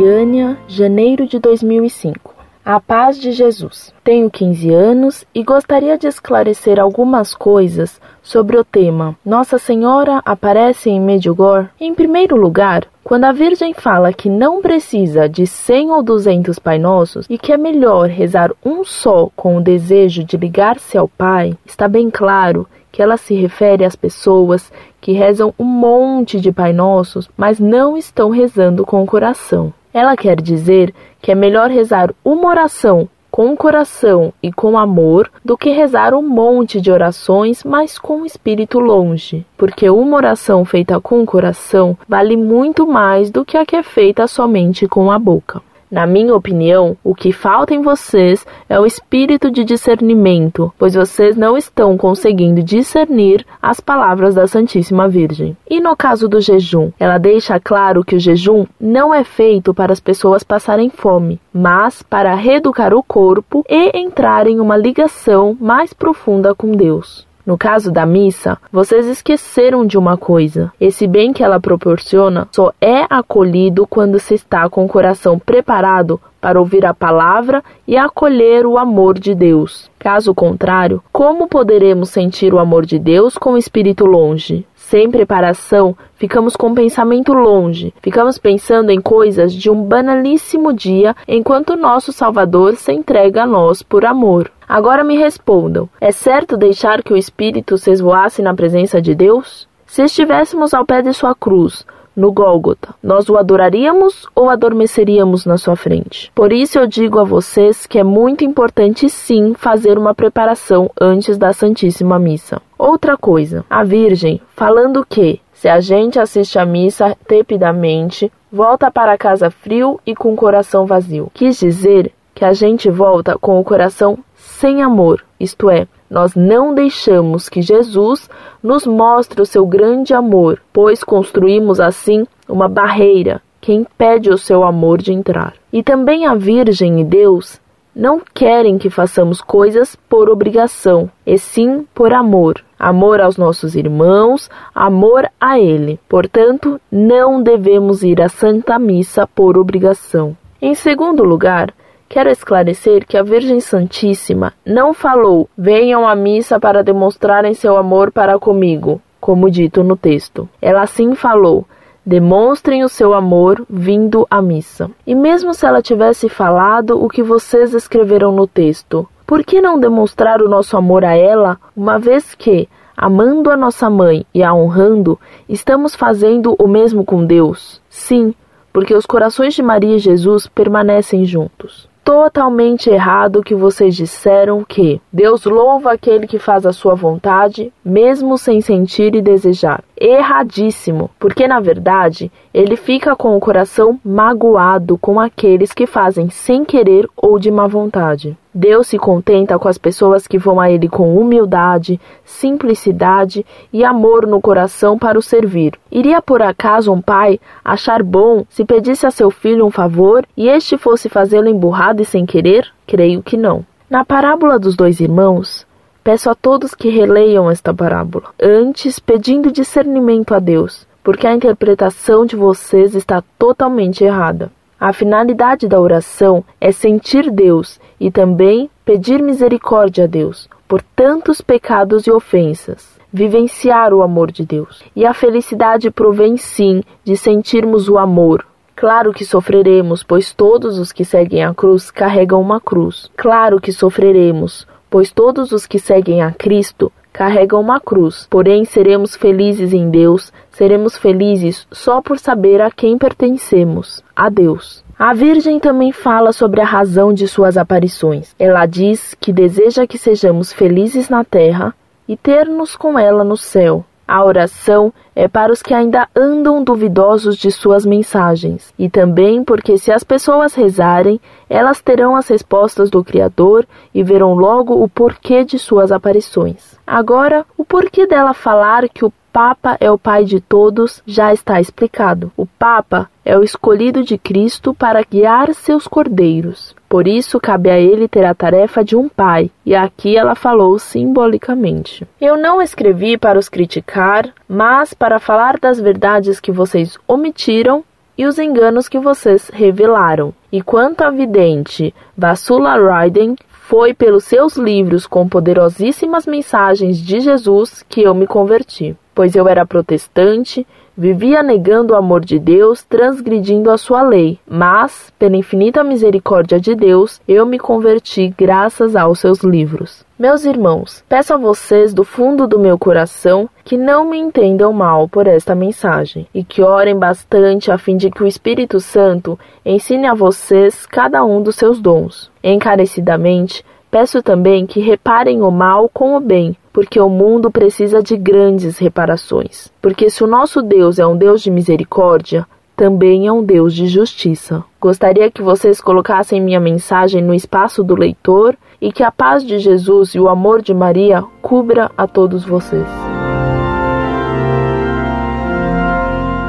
Goiânia, janeiro de 2005. A paz de Jesus. Tenho 15 anos e gostaria de esclarecer algumas coisas sobre o tema Nossa Senhora aparece em Medjugorje. Em primeiro lugar, quando a Virgem fala que não precisa de 100 ou 200 Pai Nossos e que é melhor rezar um só com o desejo de ligar-se ao Pai, está bem claro que ela se refere às pessoas que rezam um monte de Pai Nossos, mas não estão rezando com o coração. Ela quer dizer que é melhor rezar uma oração com o coração e com amor do que rezar um monte de orações, mas com o espírito longe, porque uma oração feita com o coração vale muito mais do que a que é feita somente com a boca. Na minha opinião, o que falta em vocês é o espírito de discernimento, pois vocês não estão conseguindo discernir as palavras da Santíssima Virgem. E no caso do jejum, ela deixa claro que o jejum não é feito para as pessoas passarem fome, mas para reeducar o corpo e entrar em uma ligação mais profunda com Deus. No caso da missa, vocês esqueceram de uma coisa: esse bem que ela proporciona só é acolhido quando se está com o coração preparado para ouvir a palavra e acolher o amor de Deus. Caso contrário, como poderemos sentir o amor de Deus com o espírito longe? Sem preparação, ficamos com o pensamento longe, ficamos pensando em coisas de um banalíssimo dia, enquanto nosso Salvador se entrega a nós por amor. Agora me respondam: é certo deixar que o Espírito se esvoasse na presença de Deus? Se estivéssemos ao pé de sua cruz, no Gólgota, nós o adoraríamos ou adormeceríamos na sua frente? Por isso eu digo a vocês que é muito importante sim fazer uma preparação antes da Santíssima Missa. Outra coisa, a Virgem, falando que se a gente assiste a missa tepidamente, volta para casa frio e com o coração vazio. Quis dizer que a gente volta com o coração sem amor, isto é, nós não deixamos que Jesus nos mostre o seu grande amor, pois construímos assim uma barreira que impede o seu amor de entrar. E também a Virgem e Deus não querem que façamos coisas por obrigação, e sim por amor. Amor aos nossos irmãos, amor a Ele. Portanto, não devemos ir à Santa Missa por obrigação. Em segundo lugar, Quero esclarecer que a Virgem Santíssima não falou: venham à missa para demonstrarem seu amor para comigo, como dito no texto. Ela sim falou: demonstrem o seu amor vindo à missa. E mesmo se ela tivesse falado o que vocês escreveram no texto, por que não demonstrar o nosso amor a ela, uma vez que, amando a nossa mãe e a honrando, estamos fazendo o mesmo com Deus? Sim, porque os corações de Maria e Jesus permanecem juntos totalmente errado que vocês disseram que Deus louva aquele que faz a sua vontade, mesmo sem sentir e desejar. Erradíssimo, porque na verdade ele fica com o coração magoado com aqueles que fazem sem querer ou de má vontade. Deus se contenta com as pessoas que vão a Ele com humildade, simplicidade e amor no coração para o servir. Iria por acaso um pai achar bom se pedisse a seu filho um favor e este fosse fazê-lo emburrado e sem querer? Creio que não. Na parábola dos dois irmãos, peço a todos que releiam esta parábola, antes pedindo discernimento a Deus, porque a interpretação de vocês está totalmente errada. A finalidade da oração é sentir Deus e também pedir misericórdia a Deus por tantos pecados e ofensas, vivenciar o amor de Deus. E a felicidade provém sim de sentirmos o amor. Claro que sofreremos, pois todos os que seguem a cruz carregam uma cruz. Claro que sofreremos, pois todos os que seguem a Cristo carregam uma cruz. Porém, seremos felizes em Deus, seremos felizes só por saber a quem pertencemos, a Deus. A Virgem também fala sobre a razão de suas aparições. Ela diz que deseja que sejamos felizes na terra e ter-nos com ela no céu. A oração é para os que ainda andam duvidosos de suas mensagens, e também porque, se as pessoas rezarem, elas terão as respostas do Criador e verão logo o porquê de suas aparições. Agora, o porquê dela falar que o Papa é o Pai de todos já está explicado. O Papa é o escolhido de Cristo para guiar seus cordeiros. Por isso, cabe a ele ter a tarefa de um pai, e aqui ela falou simbolicamente. Eu não escrevi para os criticar, mas para falar das verdades que vocês omitiram e os enganos que vocês revelaram. E quanto à vidente Vasula Ryden, foi pelos seus livros com poderosíssimas mensagens de Jesus que eu me converti, pois eu era protestante Vivia negando o amor de Deus, transgredindo a sua lei, mas, pela infinita misericórdia de Deus, eu me converti graças aos seus livros. Meus irmãos, peço a vocês do fundo do meu coração que não me entendam mal por esta mensagem e que orem bastante a fim de que o Espírito Santo ensine a vocês cada um dos seus dons. Encarecidamente, peço também que reparem o mal com o bem, porque o mundo precisa de grandes reparações. Porque se o nosso Deus é um Deus de misericórdia, também é um Deus de justiça. Gostaria que vocês colocassem minha mensagem no espaço do leitor e que a paz de Jesus e o amor de Maria cubra a todos vocês.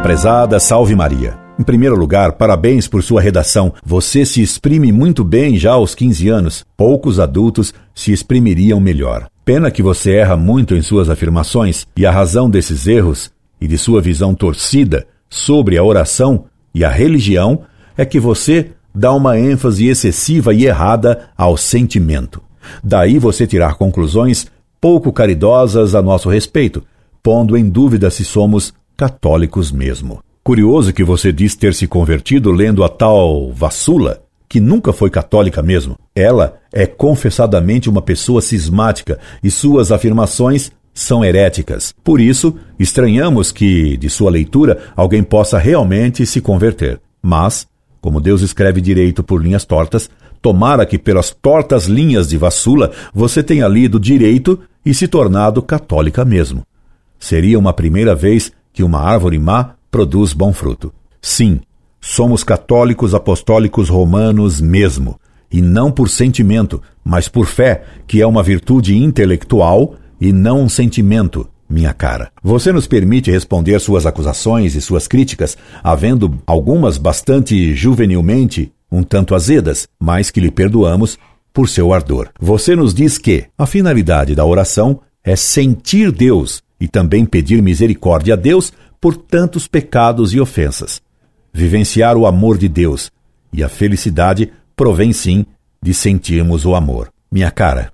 Prezada Salve Maria. Em primeiro lugar, parabéns por sua redação. Você se exprime muito bem já aos 15 anos. Poucos adultos se exprimiriam melhor. Pena que você erra muito em suas afirmações, e a razão desses erros e de sua visão torcida sobre a oração e a religião é que você dá uma ênfase excessiva e errada ao sentimento. Daí você tirar conclusões pouco caridosas a nosso respeito, pondo em dúvida se somos católicos mesmo. Curioso que você diz ter se convertido lendo a tal Vassula, que nunca foi católica mesmo. Ela é confessadamente uma pessoa cismática e suas afirmações são heréticas. Por isso, estranhamos que, de sua leitura, alguém possa realmente se converter. Mas, como Deus escreve direito por linhas tortas, tomara que pelas tortas linhas de Vassula você tenha lido direito e se tornado católica mesmo. Seria uma primeira vez que uma árvore má produz bom fruto. Sim, somos católicos apostólicos romanos mesmo, e não por sentimento, mas por fé, que é uma virtude intelectual e não um sentimento, minha cara. Você nos permite responder suas acusações e suas críticas, havendo algumas bastante juvenilmente um tanto azedas, mas que lhe perdoamos por seu ardor. Você nos diz que a finalidade da oração é sentir Deus e também pedir misericórdia a Deus por tantos pecados e ofensas. Vivenciar o amor de Deus e a felicidade provém sim de sentirmos o amor. Minha cara,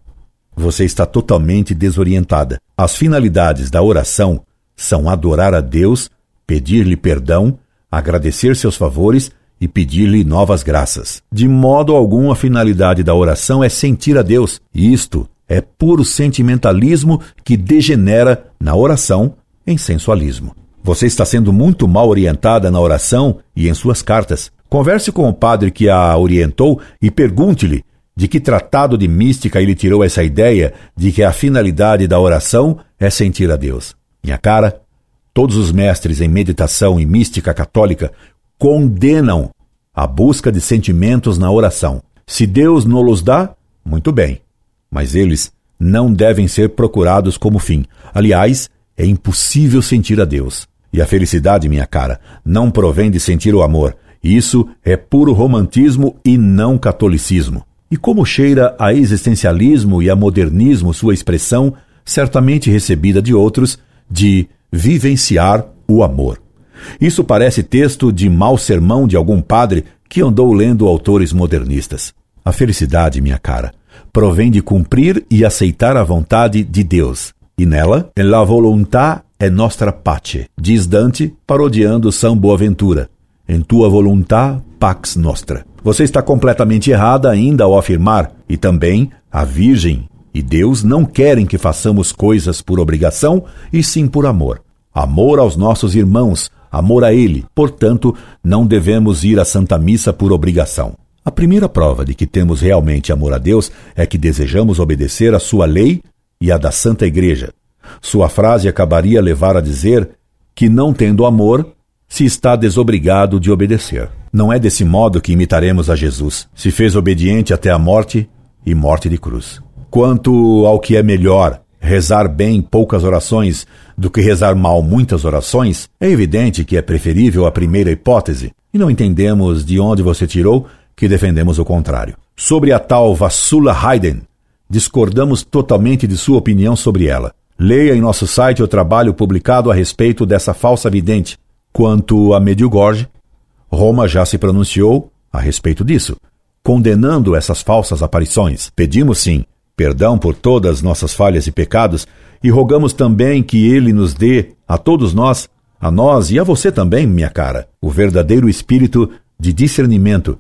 você está totalmente desorientada. As finalidades da oração são adorar a Deus, pedir-lhe perdão, agradecer seus favores e pedir-lhe novas graças. De modo algum, a finalidade da oração é sentir a Deus. Isto é puro sentimentalismo que degenera na oração em sensualismo. Você está sendo muito mal orientada na oração e em suas cartas. Converse com o padre que a orientou e pergunte-lhe de que tratado de mística ele tirou essa ideia de que a finalidade da oração é sentir a Deus. Minha cara, todos os mestres em meditação e mística católica condenam a busca de sentimentos na oração. Se Deus não los dá, muito bem, mas eles não devem ser procurados como fim. Aliás, é impossível sentir a Deus. E a felicidade, minha cara, não provém de sentir o amor. Isso é puro romantismo e não catolicismo. E como cheira a existencialismo e a modernismo sua expressão, certamente recebida de outros, de vivenciar o amor. Isso parece texto de mau sermão de algum padre que andou lendo autores modernistas. A felicidade, minha cara, provém de cumprir e aceitar a vontade de Deus. E nela, la voluntà é nostra pace, diz Dante, parodiando São Boaventura. Em tua voluntà, pax nostra. Você está completamente errada ainda ao afirmar, e também a Virgem e Deus não querem que façamos coisas por obrigação, e sim por amor. Amor aos nossos irmãos, amor a Ele. Portanto, não devemos ir à Santa Missa por obrigação. A primeira prova de que temos realmente amor a Deus é que desejamos obedecer a Sua lei e a da Santa Igreja, sua frase acabaria levar a dizer que, não tendo amor, se está desobrigado de obedecer. Não é desse modo que imitaremos a Jesus. Se fez obediente até a morte e morte de cruz. Quanto ao que é melhor, rezar bem poucas orações do que rezar mal muitas orações, é evidente que é preferível a primeira hipótese, e não entendemos de onde você tirou que defendemos o contrário. Sobre a tal Vassula Haydn, discordamos totalmente de sua opinião sobre ela. Leia em nosso site o trabalho publicado a respeito dessa falsa vidente. Quanto a Medjugorje, Roma já se pronunciou a respeito disso, condenando essas falsas aparições. Pedimos, sim, perdão por todas nossas falhas e pecados e rogamos também que Ele nos dê, a todos nós, a nós e a você também, minha cara, o verdadeiro espírito de discernimento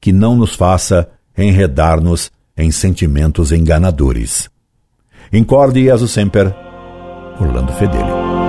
que não nos faça enredar-nos em sentimentos enganadores. Incorde Jesus Semper, Orlando Fedeli.